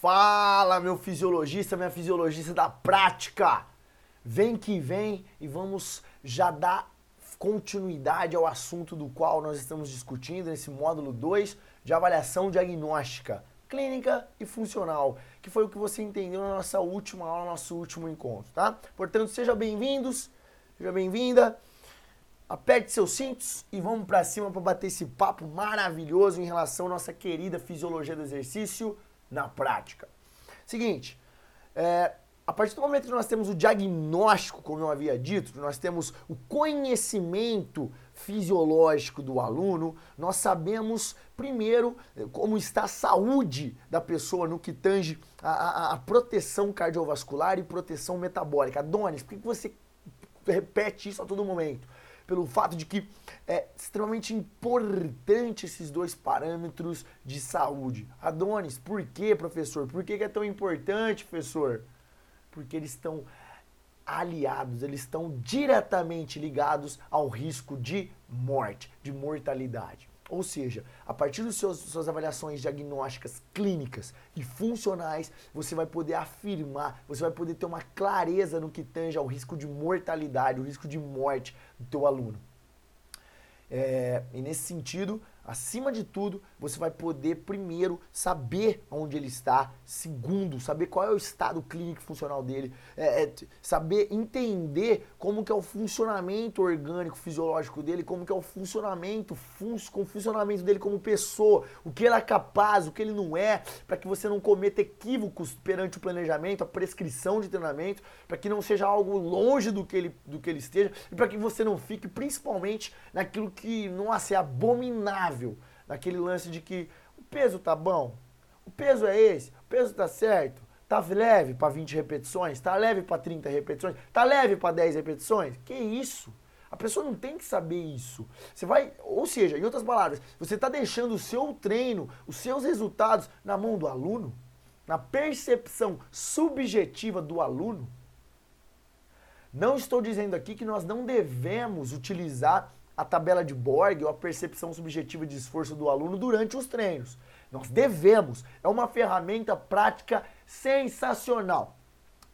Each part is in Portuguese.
Fala, meu fisiologista, minha fisiologista da prática! Vem que vem e vamos já dar continuidade ao assunto do qual nós estamos discutindo nesse módulo 2 de avaliação diagnóstica, clínica e funcional, que foi o que você entendeu na nossa última aula, no nosso último encontro, tá? Portanto, sejam bem-vindos, seja bem-vinda. Aperte seus cintos e vamos para cima para bater esse papo maravilhoso em relação à nossa querida fisiologia do exercício na prática. Seguinte, é, a partir do momento que nós temos o diagnóstico, como eu havia dito, nós temos o conhecimento fisiológico do aluno, nós sabemos primeiro como está a saúde da pessoa no que tange a, a, a proteção cardiovascular e proteção metabólica. Adonis, por que você repete isso a todo momento? Pelo fato de que é extremamente importante esses dois parâmetros de saúde. Adonis, por que, professor? Por que é tão importante, professor? Porque eles estão aliados, eles estão diretamente ligados ao risco de morte, de mortalidade. Ou seja, a partir das suas avaliações diagnósticas clínicas e funcionais, você vai poder afirmar, você vai poder ter uma clareza no que tange ao risco de mortalidade, o risco de morte do teu aluno. É, e nesse sentido, Acima de tudo, você vai poder primeiro saber onde ele está, segundo, saber qual é o estado clínico funcional dele, é, é, saber entender como que é o funcionamento orgânico fisiológico dele, como que é o funcionamento, fun com o funcionamento dele como pessoa, o que ele é capaz, o que ele não é, para que você não cometa equívocos perante o planejamento, a prescrição de treinamento, para que não seja algo longe do que ele, do que ele esteja e para que você não fique principalmente naquilo que não a ser abominável naquele lance de que o peso tá bom, o peso é esse, o peso tá certo, tá leve para 20 repetições, tá leve para 30 repetições, tá leve para 10 repetições. Que isso? A pessoa não tem que saber isso. Você vai, ou seja, em outras palavras, você está deixando o seu treino, os seus resultados na mão do aluno, na percepção subjetiva do aluno. Não estou dizendo aqui que nós não devemos utilizar a tabela de Borg ou a percepção subjetiva de esforço do aluno durante os treinos. Nós devemos. É uma ferramenta prática sensacional.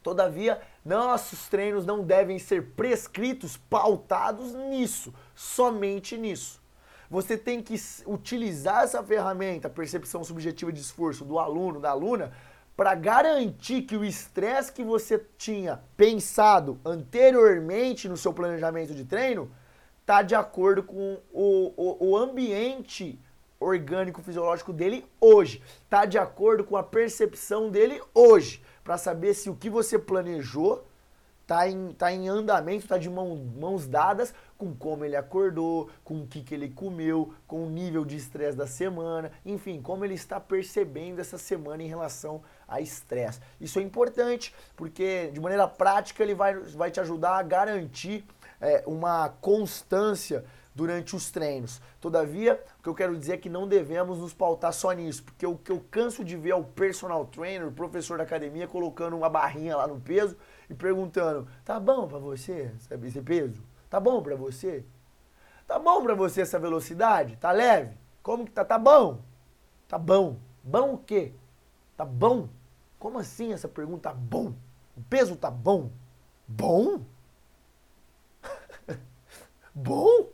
Todavia, nossos treinos não devem ser prescritos, pautados nisso, somente nisso. Você tem que utilizar essa ferramenta, percepção subjetiva de esforço do aluno, da aluna, para garantir que o estresse que você tinha pensado anteriormente no seu planejamento de treino está de acordo com o, o, o ambiente orgânico fisiológico dele hoje, está de acordo com a percepção dele hoje, para saber se o que você planejou tá em, tá em andamento, tá de mão, mãos dadas com como ele acordou, com o que, que ele comeu, com o nível de estresse da semana, enfim, como ele está percebendo essa semana em relação a estresse. Isso é importante, porque de maneira prática ele vai, vai te ajudar a garantir é, uma constância durante os treinos. Todavia, o que eu quero dizer é que não devemos nos pautar só nisso, porque o que eu canso de ver é o personal trainer, o professor da academia, colocando uma barrinha lá no peso e perguntando: tá bom para você esse peso? Tá bom para você? Tá bom para você essa velocidade? Tá leve? Como que tá? Tá bom? Tá bom. Bom o quê? Tá bom? Como assim essa pergunta? Tá bom? O peso tá bom? Bom? Bom?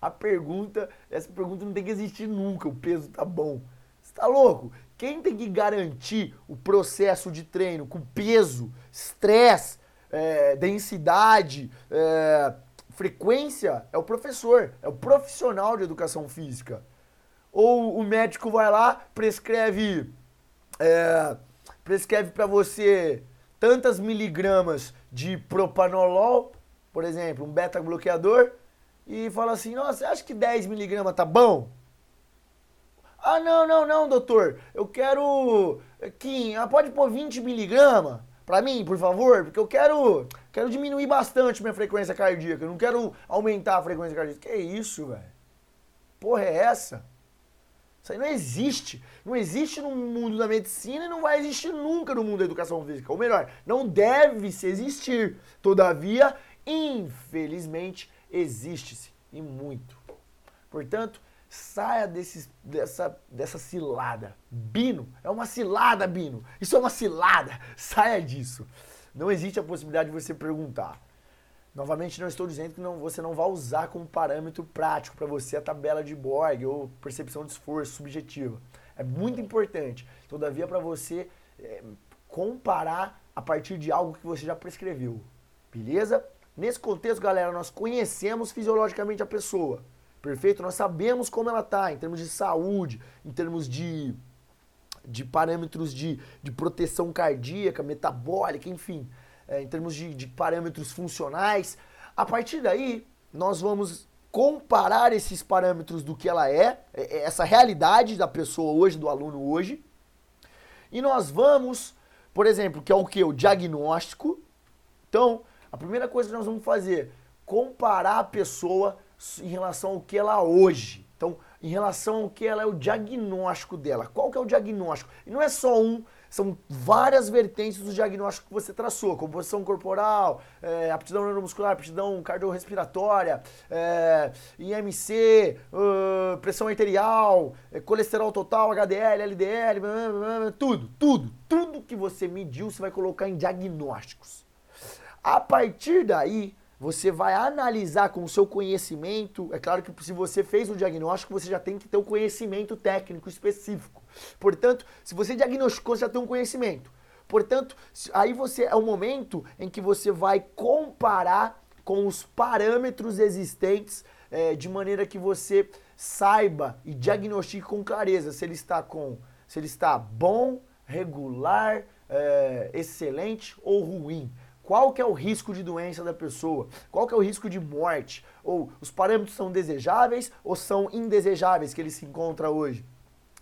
A pergunta, essa pergunta não tem que existir nunca, o peso tá bom. Você tá louco? Quem tem que garantir o processo de treino com peso, estresse, é, densidade, é, frequência é o professor, é o profissional de educação física. Ou o médico vai lá, prescreve, é, prescreve para você tantas miligramas de propanolol por exemplo, um beta-bloqueador, e fala assim, nossa, acha que 10 miligramas tá bom? Ah, não, não, não, doutor, eu quero, Kim, ah, pode pôr 20 miligramas para mim, por favor, porque eu quero, quero diminuir bastante minha frequência cardíaca, eu não quero aumentar a frequência cardíaca. Que isso, velho? Porra é essa? Isso aí não existe. Não existe no mundo da medicina e não vai existir nunca no mundo da educação física. Ou melhor, não deve se existir. Todavia, infelizmente, existe-se e muito. Portanto, Saia desse, dessa, dessa cilada. Bino, é uma cilada, Bino. Isso é uma cilada. Saia disso. Não existe a possibilidade de você perguntar. Novamente, não estou dizendo que não, você não vai usar como parâmetro prático para você a tabela de Borg ou percepção de esforço subjetiva. É muito importante. Todavia, para você é, comparar a partir de algo que você já prescreveu. Beleza? Nesse contexto, galera, nós conhecemos fisiologicamente a pessoa. Perfeito? Nós sabemos como ela está em termos de saúde, em termos de, de parâmetros de, de proteção cardíaca, metabólica, enfim, é, em termos de, de parâmetros funcionais. A partir daí, nós vamos comparar esses parâmetros do que ela é, é, é, essa realidade da pessoa hoje, do aluno hoje, e nós vamos, por exemplo, que é o que? O diagnóstico. Então, a primeira coisa que nós vamos fazer, comparar a pessoa em relação ao que ela é hoje. Então, em relação ao que ela é o diagnóstico dela. Qual que é o diagnóstico? E não é só um, são várias vertentes do diagnóstico que você traçou. Composição corporal, é, aptidão neuromuscular, aptidão cardiorrespiratória, é, IMC, uh, pressão arterial, é, colesterol total, HDL, LDL, tudo, tudo, tudo que você mediu você vai colocar em diagnósticos. A partir daí, você vai analisar com o seu conhecimento. É claro que se você fez o diagnóstico, você já tem que ter um conhecimento técnico específico. Portanto, se você diagnosticou, você já tem um conhecimento. Portanto, aí você é o momento em que você vai comparar com os parâmetros existentes é, de maneira que você saiba e diagnostique com clareza se ele está com se ele está bom, regular, é, excelente ou ruim. Qual que é o risco de doença da pessoa? Qual que é o risco de morte? Ou os parâmetros são desejáveis ou são indesejáveis que ele se encontra hoje?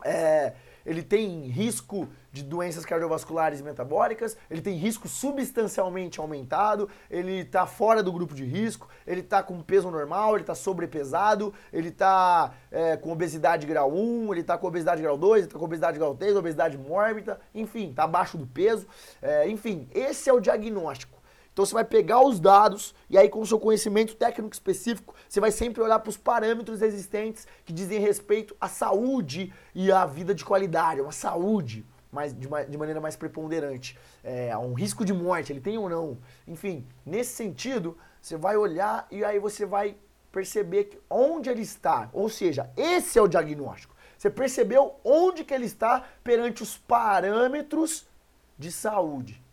É, ele tem risco de doenças cardiovasculares e metabólicas, ele tem risco substancialmente aumentado, ele está fora do grupo de risco, ele está com peso normal, ele está sobrepesado, ele está é, com obesidade grau 1, ele está com obesidade grau 2, ele está com obesidade grau 3, obesidade mórbida, enfim, está abaixo do peso. É, enfim, esse é o diagnóstico. Então você vai pegar os dados e aí com o seu conhecimento técnico específico, você vai sempre olhar para os parâmetros existentes que dizem respeito à saúde e à vida de qualidade, uma saúde mais, de, de maneira mais preponderante, é, um risco de morte, ele tem ou não. Enfim, nesse sentido, você vai olhar e aí você vai perceber que onde ele está, ou seja, esse é o diagnóstico. Você percebeu onde que ele está perante os parâmetros de saúde.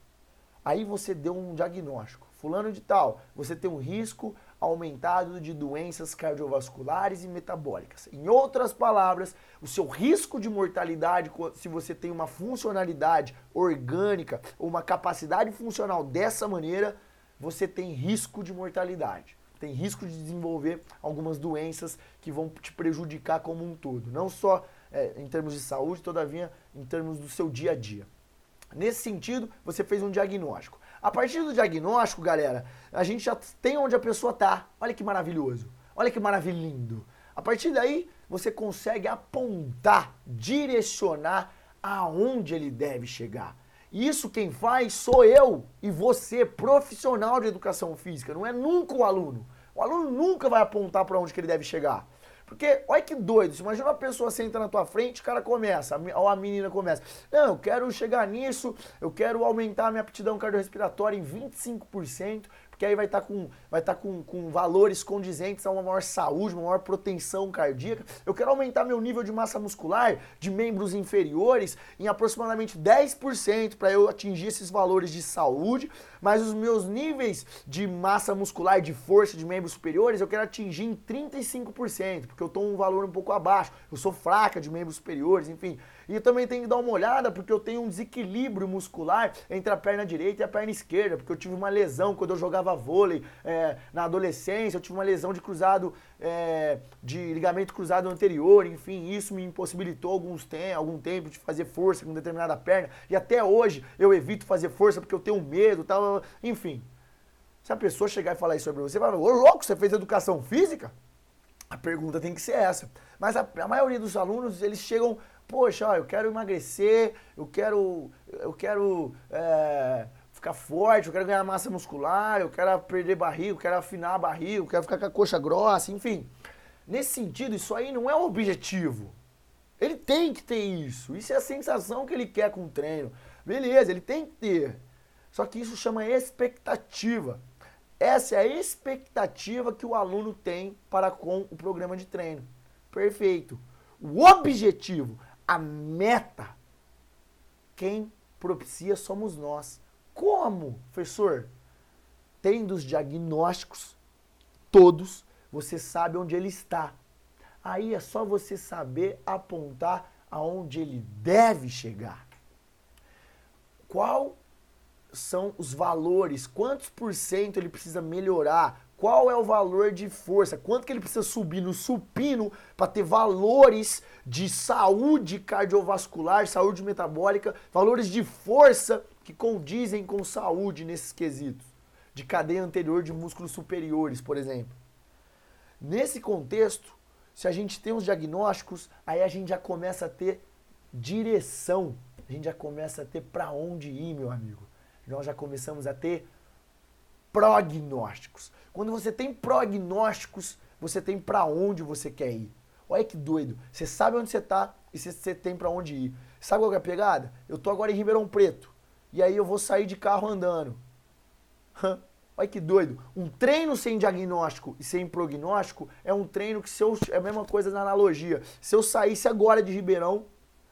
Aí você deu um diagnóstico. Fulano de tal, você tem um risco aumentado de doenças cardiovasculares e metabólicas. Em outras palavras, o seu risco de mortalidade, se você tem uma funcionalidade orgânica ou uma capacidade funcional dessa maneira, você tem risco de mortalidade. Tem risco de desenvolver algumas doenças que vão te prejudicar como um todo. Não só é, em termos de saúde, todavia em termos do seu dia a dia. Nesse sentido, você fez um diagnóstico. A partir do diagnóstico, galera, a gente já tem onde a pessoa está. Olha que maravilhoso. Olha que maravilhoso. A partir daí, você consegue apontar, direcionar aonde ele deve chegar. Isso quem faz sou eu e você, profissional de educação física, não é nunca o aluno. O aluno nunca vai apontar para onde que ele deve chegar. Porque, olha que doido, imagina uma pessoa senta na tua frente, o cara começa, ou a menina começa. Não, eu quero chegar nisso, eu quero aumentar a minha aptidão cardiorrespiratória em 25%, porque aí vai estar tá com, vai tá com, com valores condizentes a uma maior saúde, uma maior proteção cardíaca. Eu quero aumentar meu nível de massa muscular de membros inferiores em aproximadamente 10% para eu atingir esses valores de saúde, mas os meus níveis de massa muscular, de força de membros superiores, eu quero atingir em 35%, porque eu estou um valor um pouco abaixo. Eu sou fraca de membros superiores, enfim. E também tenho que dar uma olhada porque eu tenho um desequilíbrio muscular entre a perna direita e a perna esquerda, porque eu tive uma lesão quando eu jogava vôlei é, na adolescência, eu tive uma lesão de cruzado, é, de ligamento cruzado anterior, enfim, isso me impossibilitou alguns tem, algum tempo de fazer força com determinada perna, e até hoje eu evito fazer força porque eu tenho medo, tal, enfim. Se a pessoa chegar e falar isso sobre você, vai ô louco, você fez educação física? A pergunta tem que ser essa. Mas a, a maioria dos alunos, eles chegam poxa, ó, eu quero emagrecer, eu quero, eu quero é, ficar forte, eu quero ganhar massa muscular, eu quero perder barriga, eu quero afinar a barriga, eu quero ficar com a coxa grossa, enfim. Nesse sentido, isso aí não é o objetivo. Ele tem que ter isso. Isso é a sensação que ele quer com o treino. Beleza, ele tem que ter. Só que isso chama expectativa. Essa é a expectativa que o aluno tem para com o programa de treino. Perfeito. O objetivo, a meta, quem propicia somos nós. Como, professor? Tendo os diagnósticos, todos, você sabe onde ele está. Aí é só você saber apontar aonde ele deve chegar. Qual são os valores? Quantos por cento ele precisa melhorar? Qual é o valor de força? Quanto que ele precisa subir no supino para ter valores de saúde cardiovascular, saúde metabólica, valores de força que condizem com saúde nesses quesitos? De cadeia anterior de músculos superiores, por exemplo. Nesse contexto, se a gente tem os diagnósticos, aí a gente já começa a ter direção. A gente já começa a ter para onde ir, meu amigo. Nós já começamos a ter prognósticos. Quando você tem prognósticos, você tem para onde você quer ir. Olha que doido. Você sabe onde você está e você tem para onde ir. Sabe qual é a pegada? Eu tô agora em Ribeirão Preto. E aí eu vou sair de carro andando. Olha que doido. Um treino sem diagnóstico e sem prognóstico é um treino que se eu, é a mesma coisa na analogia. Se eu saísse agora de Ribeirão,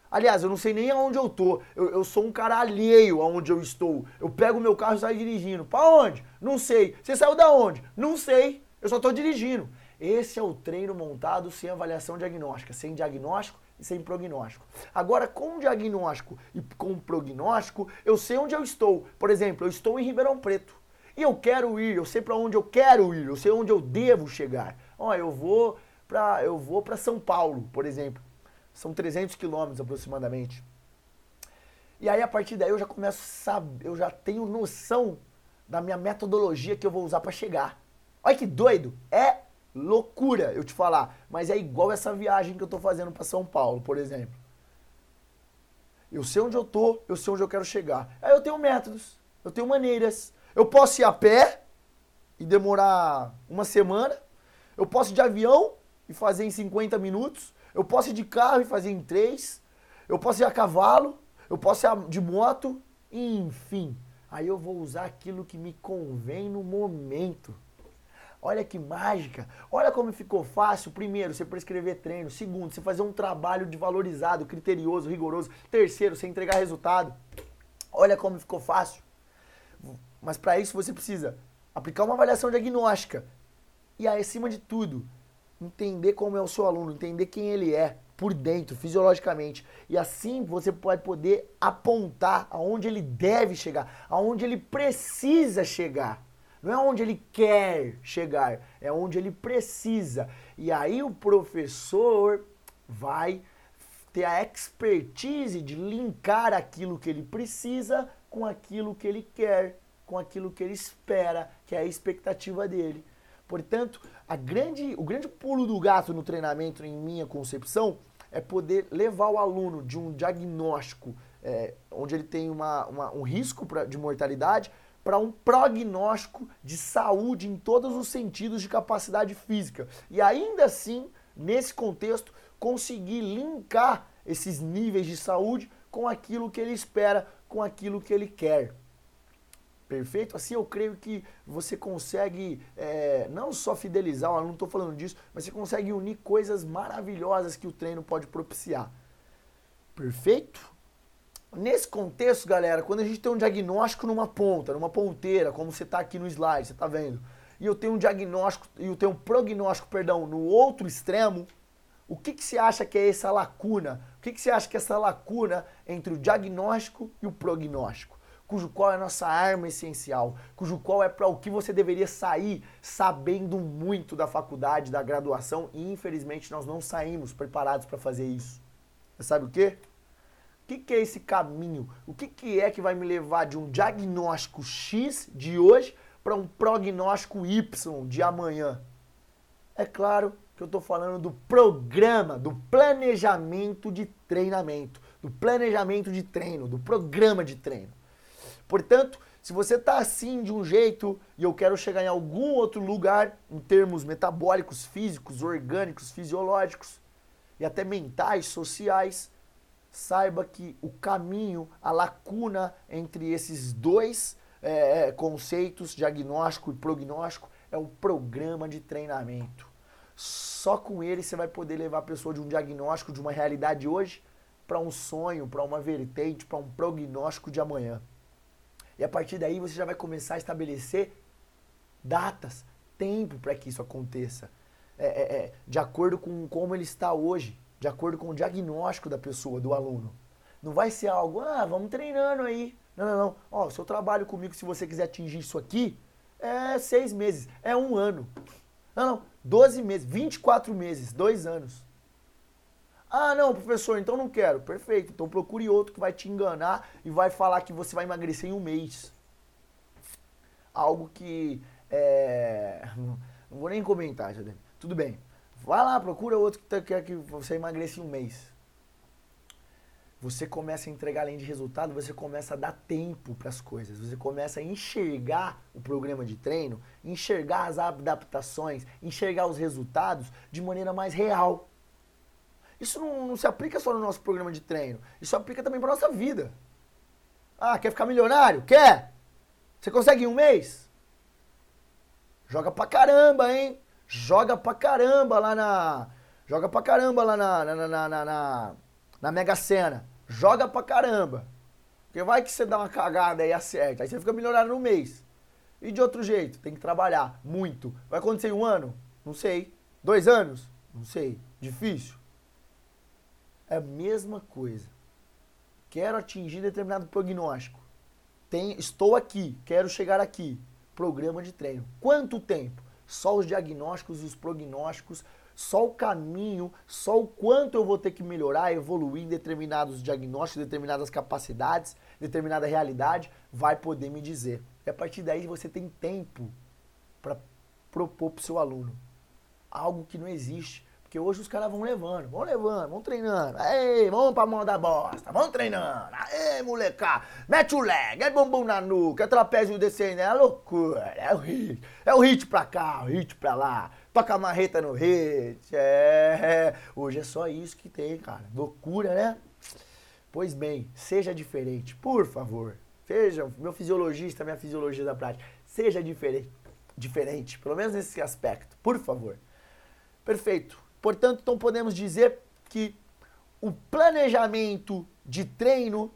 aliás, eu não sei nem aonde eu tô. Eu, eu sou um cara alheio aonde eu estou. Eu pego meu carro e saio dirigindo. Para onde? Não sei. Você saiu da onde? Não sei. Eu só tô dirigindo. Esse é o treino montado sem avaliação diagnóstica, sem diagnóstico e sem prognóstico. Agora, com diagnóstico e com prognóstico, eu sei onde eu estou. Por exemplo, eu estou em Ribeirão Preto. E eu quero ir, eu sei para onde eu quero ir, eu sei onde eu devo chegar. Ó, eu vou para eu vou para São Paulo, por exemplo. São 300 quilômetros aproximadamente. E aí a partir daí eu já começo a saber, eu já tenho noção da minha metodologia que eu vou usar para chegar. Olha que doido! É loucura eu te falar, mas é igual essa viagem que eu tô fazendo para São Paulo, por exemplo. Eu sei onde eu tô, eu sei onde eu quero chegar. Aí eu tenho métodos, eu tenho maneiras, eu posso ir a pé e demorar uma semana. Eu posso ir de avião e fazer em 50 minutos. Eu posso ir de carro e fazer em 3. Eu posso ir a cavalo. Eu posso ir de moto. Enfim. Aí eu vou usar aquilo que me convém no momento. Olha que mágica. Olha como ficou fácil. Primeiro, você prescrever treino. Segundo, você fazer um trabalho de valorizado, criterioso, rigoroso. Terceiro, você entregar resultado. Olha como ficou fácil. Mas para isso você precisa aplicar uma avaliação diagnóstica. E acima de tudo, entender como é o seu aluno, entender quem ele é por dentro, fisiologicamente. E assim você pode poder apontar aonde ele deve chegar, aonde ele precisa chegar. Não é onde ele quer chegar, é onde ele precisa. E aí o professor vai ter a expertise de linkar aquilo que ele precisa com aquilo que ele quer com aquilo que ele espera, que é a expectativa dele. Portanto, grande, o grande pulo do gato no treinamento, em minha concepção, é poder levar o aluno de um diagnóstico é, onde ele tem uma, uma, um risco pra, de mortalidade para um prognóstico de saúde em todos os sentidos de capacidade física. E ainda assim, nesse contexto, conseguir linkar esses níveis de saúde com aquilo que ele espera, com aquilo que ele quer. Perfeito? Assim eu creio que você consegue é, não só fidelizar o aluno, não estou falando disso, mas você consegue unir coisas maravilhosas que o treino pode propiciar. Perfeito? Nesse contexto, galera, quando a gente tem um diagnóstico numa ponta, numa ponteira, como você está aqui no slide, você está vendo, e eu tenho um diagnóstico, e eu tenho um prognóstico, perdão, no outro extremo, o que, que você acha que é essa lacuna? O que, que você acha que é essa lacuna entre o diagnóstico e o prognóstico? Cujo qual é a nossa arma essencial, cujo qual é para o que você deveria sair sabendo muito da faculdade, da graduação, e infelizmente nós não saímos preparados para fazer isso. Você sabe o quê? O que, que é esse caminho? O que, que é que vai me levar de um diagnóstico X de hoje para um prognóstico Y de amanhã? É claro que eu estou falando do programa, do planejamento de treinamento, do planejamento de treino, do programa de treino. Portanto, Se você está assim de um jeito e eu quero chegar em algum outro lugar, em termos metabólicos, físicos, orgânicos, fisiológicos e até mentais, sociais, saiba que o caminho, a lacuna entre esses dois é, é conceitos, diagnóstico e prognóstico, é o programa de treinamento. Só com ele você vai poder levar a pessoa de um diagnóstico de uma realidade hoje para um sonho, para uma vertente, para um prognóstico de amanhã. E a partir daí você já vai começar a estabelecer datas, tempo para que isso aconteça. É, é, é, de acordo com como ele está hoje, de acordo com o diagnóstico da pessoa, do aluno. Não vai ser algo, ah, vamos treinando aí. Não, não, não. Ó, o seu trabalho comigo, se você quiser atingir isso aqui, é seis meses, é um ano. Não, não, 12 meses, 24 meses, dois anos. Ah, não, professor, então não quero. Perfeito, então procure outro que vai te enganar e vai falar que você vai emagrecer em um mês. Algo que. É... Não vou nem comentar, Jadene. Tudo bem. Vai lá, procura outro que tá, quer que você emagreça em um mês. Você começa a entregar além de resultado, você começa a dar tempo para as coisas. Você começa a enxergar o programa de treino, enxergar as adaptações, enxergar os resultados de maneira mais real. Isso não, não se aplica só no nosso programa de treino, isso aplica também para nossa vida. Ah, quer ficar milionário? Quer? Você consegue em um mês? Joga pra caramba, hein? joga pra caramba lá na. Joga pra caramba lá na, na, na, na, na, na Mega Sena. Joga pra caramba. Porque vai que você dá uma cagada e acerta. Aí você fica milionário no mês. E de outro jeito, tem que trabalhar muito. Vai acontecer em um ano? Não sei. Dois anos? Não sei. Difícil. É a mesma coisa. Quero atingir determinado prognóstico. Tem, estou aqui, quero chegar aqui. Programa de treino. Quanto tempo? só os diagnósticos e os prognósticos, só o caminho, só o quanto eu vou ter que melhorar, evoluir em determinados diagnósticos, determinadas capacidades, determinada realidade, vai poder me dizer. E a partir daí você tem tempo para propor para o seu aluno algo que não existe. Porque hoje os caras vão levando, vão levando, vão treinando. Ei, vamos pra mão da bosta, vão treinando. Ei, molecada, mete o leg, é bumbum na nuca, é trapézio descendo, é loucura. É o hit, é o hit pra cá, o hit pra lá. Toca a marreta no hit. É, hoje é só isso que tem, cara. Loucura, né? Pois bem, seja diferente, por favor. Seja, meu fisiologista, minha fisiologia da prática, seja diferente, diferente, pelo menos nesse aspecto, por favor. Perfeito. Portanto, então podemos dizer que o planejamento de treino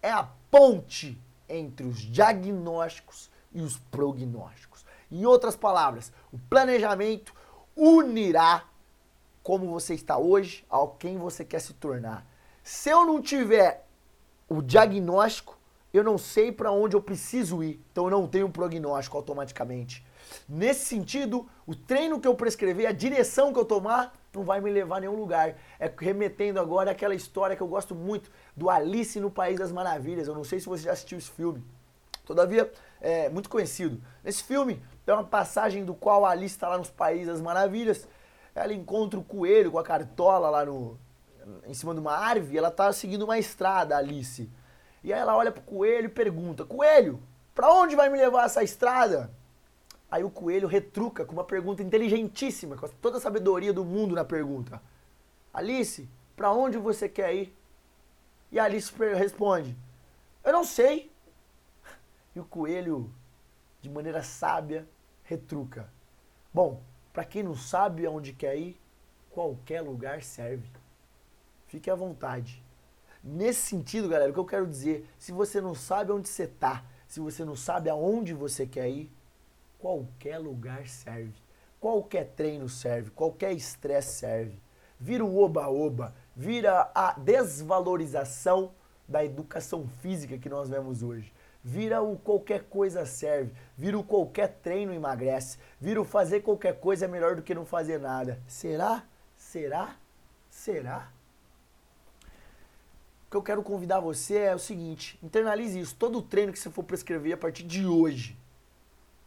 é a ponte entre os diagnósticos e os prognósticos. Em outras palavras, o planejamento unirá como você está hoje ao quem você quer se tornar. Se eu não tiver o diagnóstico, eu não sei para onde eu preciso ir, então eu não tenho um prognóstico automaticamente. Nesse sentido, o treino que eu prescrever, a direção que eu tomar, não vai me levar a nenhum lugar. É remetendo agora àquela história que eu gosto muito do Alice no País das Maravilhas. Eu não sei se você já assistiu esse filme. Todavia, é muito conhecido. Nesse filme, tem uma passagem do qual a Alice está lá nos Países das Maravilhas. Ela encontra o coelho com a cartola lá no, em cima de uma árvore. ela está seguindo uma estrada, Alice. E aí ela olha pro coelho e pergunta: Coelho, para onde vai me levar essa estrada? Aí o coelho retruca com uma pergunta inteligentíssima, com toda a sabedoria do mundo na pergunta. Alice, para onde você quer ir? E a Alice responde: Eu não sei. E o coelho, de maneira sábia, retruca: Bom, para quem não sabe aonde quer ir, qualquer lugar serve. Fique à vontade. Nesse sentido, galera, o que eu quero dizer, se você não sabe onde você está, se você não sabe aonde você quer ir, qualquer lugar serve. Qualquer treino serve, qualquer estresse serve. Vira o oba-oba, vira a desvalorização da educação física que nós vemos hoje. Vira o qualquer coisa serve, vira o qualquer treino emagrece, vira o fazer qualquer coisa é melhor do que não fazer nada. Será? Será? Será? O que eu quero convidar você é o seguinte: internalize isso. Todo treino que você for prescrever a partir de hoje,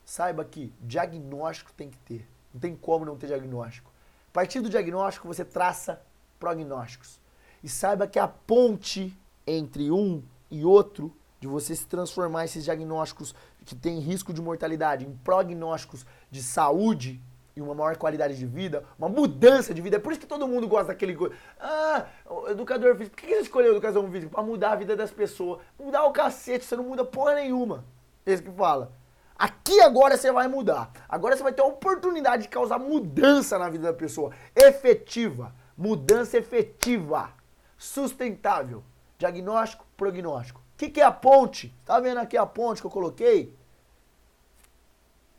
saiba que diagnóstico tem que ter. Não tem como não ter diagnóstico. A partir do diagnóstico, você traça prognósticos. E saiba que a ponte entre um e outro de você se transformar esses diagnósticos que têm risco de mortalidade em prognósticos de saúde e uma maior qualidade de vida, uma mudança de vida. É por isso que todo mundo gosta daquele. Ah, educador físico. Por que você escolheu educação física? Pra mudar a vida das pessoas. Mudar o cacete, você não muda porra nenhuma. Esse que fala. Aqui agora você vai mudar. Agora você vai ter a oportunidade de causar mudança na vida da pessoa. Efetiva. Mudança efetiva. Sustentável. Diagnóstico, prognóstico. O que, que é a ponte? Tá vendo aqui a ponte que eu coloquei?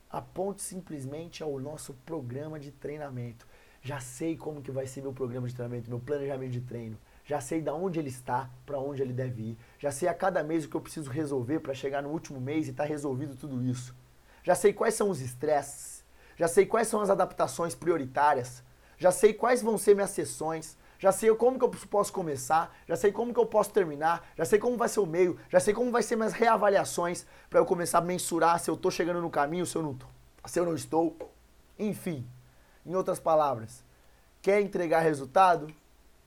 A ponte simplesmente é o nosso programa de treinamento. Já sei como que vai ser meu programa de treinamento, meu planejamento de treino. Já sei da onde ele está, para onde ele deve ir. Já sei a cada mês o que eu preciso resolver para chegar no último mês e estar tá resolvido tudo isso. Já sei quais são os estresses. Já sei quais são as adaptações prioritárias. Já sei quais vão ser minhas sessões já sei como que eu posso começar, já sei como que eu posso terminar, já sei como vai ser o meio, já sei como vai ser minhas reavaliações para eu começar a mensurar se eu estou chegando no caminho, se eu não tô, se eu não estou. Enfim, em outras palavras, quer entregar resultado?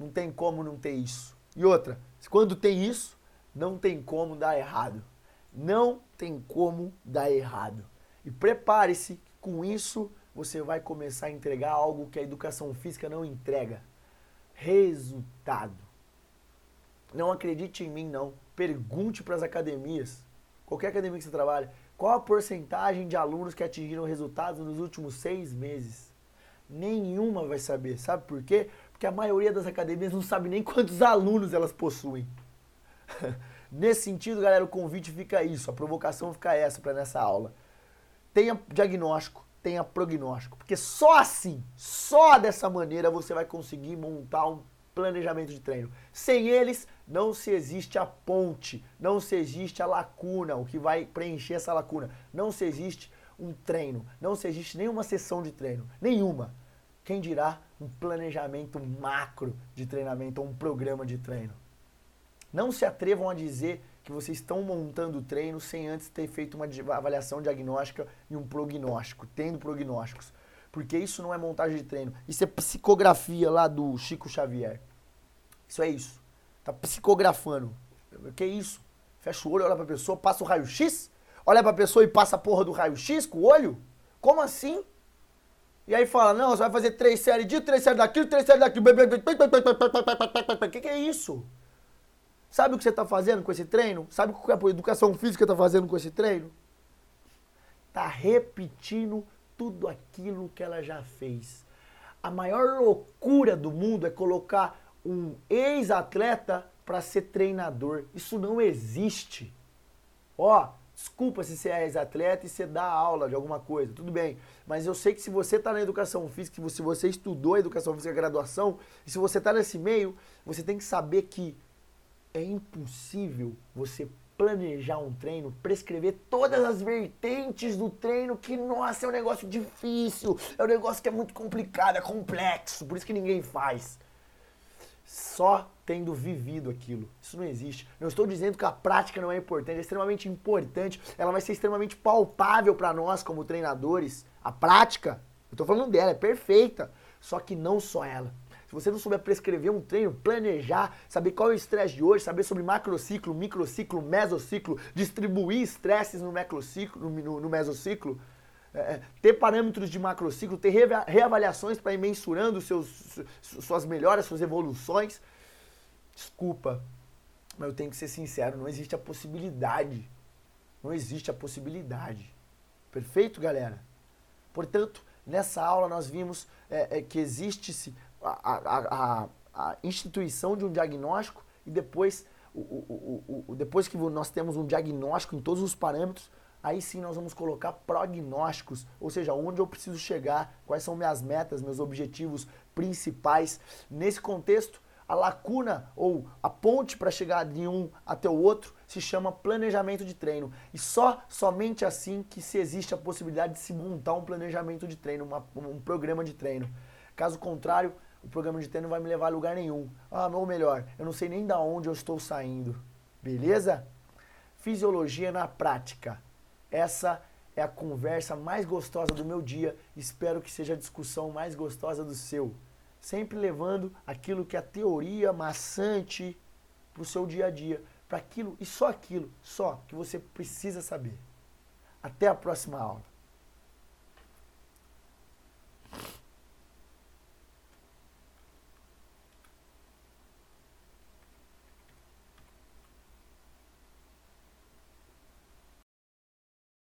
Não tem como não ter isso. E outra, quando tem isso, não tem como dar errado. Não tem como dar errado. E prepare-se, com isso você vai começar a entregar algo que a educação física não entrega resultado. Não acredite em mim, não. Pergunte para as academias, qualquer academia que você trabalha, qual a porcentagem de alunos que atingiram resultados nos últimos seis meses? Nenhuma vai saber. Sabe por quê? Porque a maioria das academias não sabe nem quantos alunos elas possuem. Nesse sentido, galera, o convite fica isso, a provocação fica essa para nessa aula. Tenha diagnóstico, tenha prognóstico. Porque só assim, só dessa maneira você vai conseguir montar um planejamento de treino. Sem eles, não se existe a ponte, não se existe a lacuna, o que vai preencher essa lacuna. Não se existe um treino, não se existe nenhuma sessão de treino, nenhuma. Quem dirá um planejamento macro de treinamento ou um programa de treino? Não se atrevam a dizer que vocês estão montando o treino sem antes ter feito uma avaliação diagnóstica e um prognóstico, tendo prognósticos. Porque isso não é montagem de treino. Isso é psicografia lá do Chico Xavier. Isso é isso. Tá psicografando. Que é isso? Fecha o olho, olha pra pessoa, passa o raio-x? Olha pra pessoa e passa a porra do raio-x com o olho? Como assim? E aí fala, não, você vai fazer três séries disso, três séries daquilo, três séries daquilo. O que, que é isso? Sabe o que você está fazendo com esse treino? Sabe o que a educação física está fazendo com esse treino? Está repetindo tudo aquilo que ela já fez. A maior loucura do mundo é colocar um ex-atleta para ser treinador. Isso não existe. Ó, desculpa se você é ex-atleta e você dá aula de alguma coisa, tudo bem. Mas eu sei que se você está na educação física, se você estudou educação física graduação, e se você está nesse meio, você tem que saber que é impossível você planejar um treino, prescrever todas as vertentes do treino, que nossa, é um negócio difícil, é um negócio que é muito complicado, é complexo, por isso que ninguém faz. Só tendo vivido aquilo. Isso não existe. Não estou dizendo que a prática não é importante, é extremamente importante. Ela vai ser extremamente palpável para nós como treinadores. A prática, eu estou falando dela, é perfeita. Só que não só ela se você não souber prescrever um treino, planejar, saber qual é o estresse de hoje, saber sobre macrociclo, microciclo, mesociclo, distribuir estresses no macrociclo, no, no, mesociclo, é, é, ter parâmetros de macrociclo, ter reavaliações para ir mensurando seus, suas melhoras, suas evoluções. Desculpa, mas eu tenho que ser sincero, não existe a possibilidade. Não existe a possibilidade. Perfeito, galera? Portanto, nessa aula nós vimos é, é, que existe-se a, a, a, instituição de um diagnóstico e depois, o, o, o, depois que nós temos um diagnóstico em todos os parâmetros, aí sim nós vamos colocar prognósticos, ou seja, onde eu preciso chegar, quais são minhas metas, meus objetivos principais. Nesse contexto, a lacuna ou a ponte para chegar de um até o outro se chama planejamento de treino. E só somente assim que se existe a possibilidade de se montar um planejamento de treino, uma, um programa de treino. Caso contrário, o programa de treino não vai me levar a lugar nenhum. Ah, ou melhor, eu não sei nem da onde eu estou saindo. Beleza? Fisiologia na prática. Essa é a conversa mais gostosa do meu dia. Espero que seja a discussão mais gostosa do seu. Sempre levando aquilo que é a teoria maçante para o seu dia a dia. para aquilo e só aquilo, só que você precisa saber. Até a próxima aula.